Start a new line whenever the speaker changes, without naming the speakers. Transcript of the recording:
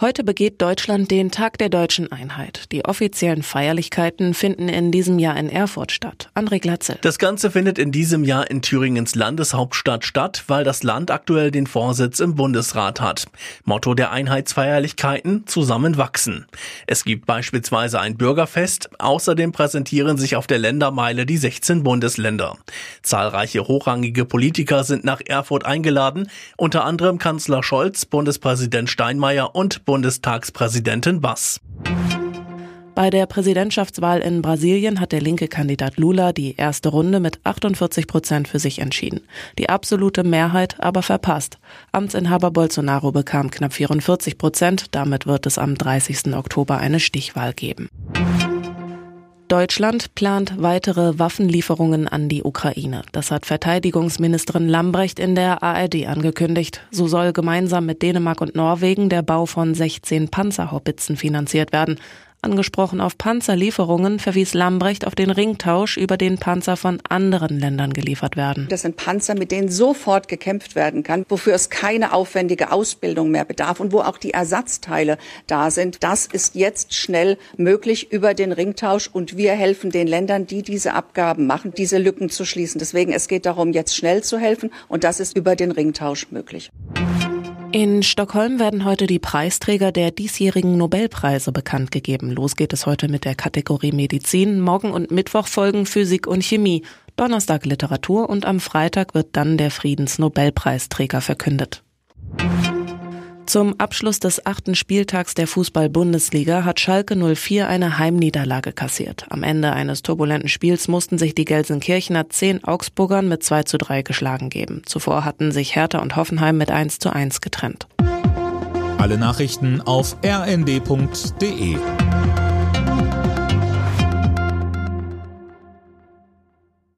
Heute begeht Deutschland den Tag der deutschen Einheit. Die offiziellen Feierlichkeiten finden in diesem Jahr in Erfurt statt. André Glatzel.
Das Ganze findet in diesem Jahr in Thüringens Landeshauptstadt statt, weil das Land aktuell den Vorsitz im Bundesrat hat. Motto der Einheitsfeierlichkeiten zusammenwachsen. Es gibt beispielsweise ein Bürgerfest. Außerdem präsentieren sich auf der Ländermeile die 16 Bundesländer. Zahlreiche hochrangige Politiker sind nach Erfurt eingeladen, unter anderem Kanzler Scholz, Bundespräsident Steinmeier und Bundestagspräsidentin Bass.
Bei der Präsidentschaftswahl in Brasilien hat der linke Kandidat Lula die erste Runde mit 48 Prozent für sich entschieden. Die absolute Mehrheit aber verpasst. Amtsinhaber Bolsonaro bekam knapp 44 Prozent. Damit wird es am 30. Oktober eine Stichwahl geben. Deutschland plant weitere Waffenlieferungen an die Ukraine. Das hat Verteidigungsministerin Lambrecht in der ARD angekündigt. So soll gemeinsam mit Dänemark und Norwegen der Bau von 16 Panzerhaubitzen finanziert werden. Angesprochen auf Panzerlieferungen verwies Lambrecht auf den Ringtausch, über den Panzer von anderen Ländern geliefert werden.
Das sind Panzer, mit denen sofort gekämpft werden kann, wofür es keine aufwendige Ausbildung mehr bedarf und wo auch die Ersatzteile da sind. Das ist jetzt schnell möglich über den Ringtausch und wir helfen den Ländern, die diese Abgaben machen, diese Lücken zu schließen. Deswegen es geht darum, jetzt schnell zu helfen und das ist über den Ringtausch möglich.
In Stockholm werden heute die Preisträger der diesjährigen Nobelpreise bekannt gegeben. Los geht es heute mit der Kategorie Medizin. Morgen und Mittwoch folgen Physik und Chemie. Donnerstag Literatur und am Freitag wird dann der Friedensnobelpreisträger verkündet. Zum Abschluss des achten Spieltags der Fußball-Bundesliga hat Schalke 04 eine Heimniederlage kassiert. Am Ende eines turbulenten Spiels mussten sich die Gelsenkirchener zehn Augsburgern mit 2 zu 3 geschlagen geben. Zuvor hatten sich Hertha und Hoffenheim mit 1 zu 1 getrennt.
Alle Nachrichten auf rnd.de